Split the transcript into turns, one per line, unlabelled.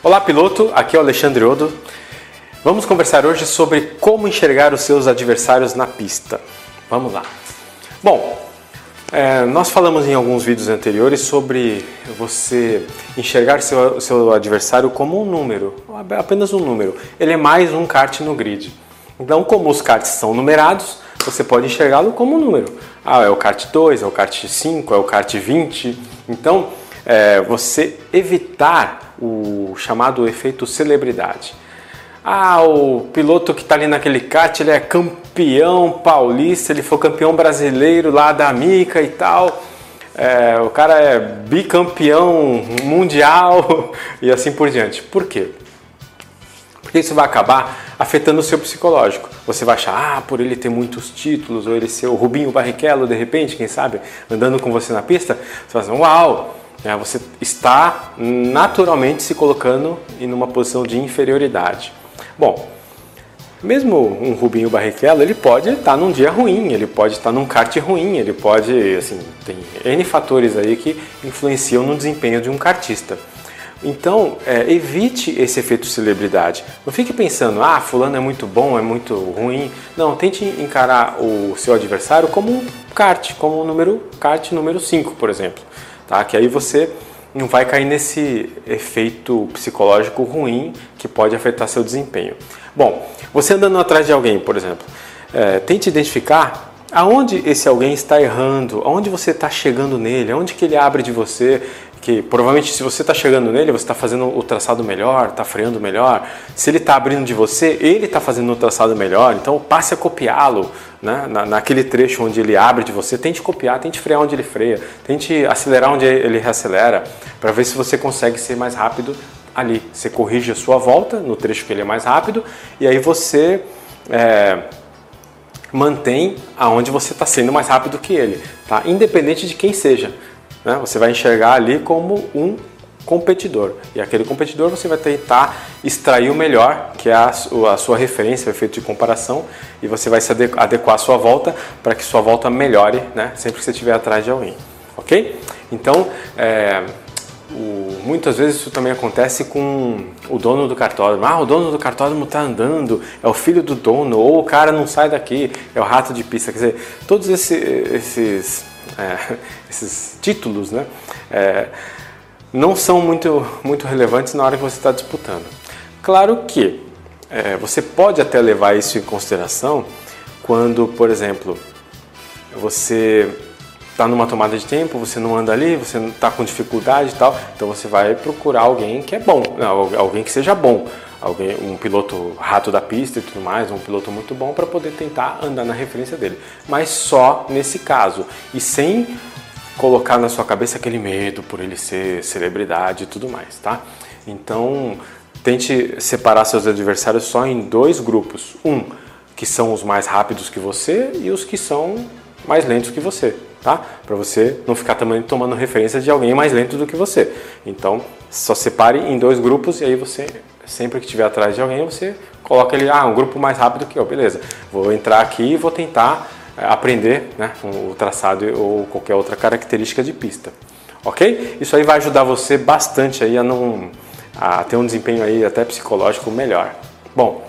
Olá, piloto. Aqui é o Alexandre Odo. Vamos conversar hoje sobre como enxergar os seus adversários na pista. Vamos lá. Bom, é, nós falamos em alguns vídeos anteriores sobre você enxergar seu, seu adversário como um número, apenas um número. Ele é mais um kart no grid. Então, como os karts são numerados, você pode enxergá-lo como um número. Ah, é o kart 2, é o kart 5, é o kart 20. Então, é, você evitar o chamado efeito celebridade. Ah, o piloto que está ali naquele kart, ele é campeão paulista, ele foi campeão brasileiro lá da Mica e tal. É, o cara é bicampeão mundial e assim por diante. Por quê? Porque isso vai acabar afetando o seu psicológico. Você vai achar, ah, por ele ter muitos títulos, ou ele ser o Rubinho Barrichello, de repente, quem sabe, andando com você na pista, você vai assim, uau, é, você está naturalmente se colocando em uma posição de inferioridade. Bom, mesmo um Rubinho Barrichello, ele pode estar num dia ruim, ele pode estar num kart ruim, ele pode, assim, tem N fatores aí que influenciam no desempenho de um kartista. Então, é, evite esse efeito celebridade. Não fique pensando, ah, fulano é muito bom, é muito ruim. Não, tente encarar o seu adversário como um kart, como um número kart número 5, por exemplo tá? Que aí você não vai cair nesse efeito psicológico ruim que pode afetar seu desempenho. Bom, você andando atrás de alguém, por exemplo, é, tente identificar aonde esse alguém está errando, aonde você está chegando nele, aonde que ele abre de você, que provavelmente se você está chegando nele, você está fazendo o traçado melhor, está freando melhor. Se ele está abrindo de você, ele está fazendo o traçado melhor. Então passe a copiá-lo né? Na, naquele trecho onde ele abre de você. Tente copiar, tente frear onde ele freia, tente acelerar onde ele reacelera, para ver se você consegue ser mais rápido ali. Você corrige a sua volta no trecho que ele é mais rápido e aí você é, mantém aonde você está sendo mais rápido que ele, tá? Independente de quem seja. Né? Você vai enxergar ali como um competidor. E aquele competidor você vai tentar extrair o melhor, que é a, sua referência, o efeito de comparação, e você vai se adequar à sua volta para que sua volta melhore né? sempre que você estiver atrás de alguém. Ok? Então, é, o, muitas vezes isso também acontece com o dono do cartódromo. Ah, o dono do cartódromo está andando, é o filho do dono, ou o cara não sai daqui, é o rato de pista. Quer dizer, todos esse, esses é, esses títulos, né, é, não são muito, muito relevantes na hora que você está disputando. Claro que é, você pode até levar isso em consideração quando, por exemplo, você está numa tomada de tempo, você não anda ali, você está com dificuldade e tal, então você vai procurar alguém que é bom, não, alguém que seja bom alguém, um piloto rato da pista e tudo mais, um piloto muito bom para poder tentar andar na referência dele. Mas só nesse caso e sem colocar na sua cabeça aquele medo por ele ser celebridade e tudo mais, tá? Então tente separar seus adversários só em dois grupos, um que são os mais rápidos que você e os que são mais lentos que você, tá? Para você não ficar também tomando referência de alguém mais lento do que você. Então, só separe em dois grupos e aí você sempre que estiver atrás de alguém, você coloca ele, ah, um grupo mais rápido que eu, beleza. Vou entrar aqui e vou tentar eh, aprender né, o traçado ou qualquer outra característica de pista. Ok? Isso aí vai ajudar você bastante aí a, não, a ter um desempenho aí até psicológico melhor. Bom,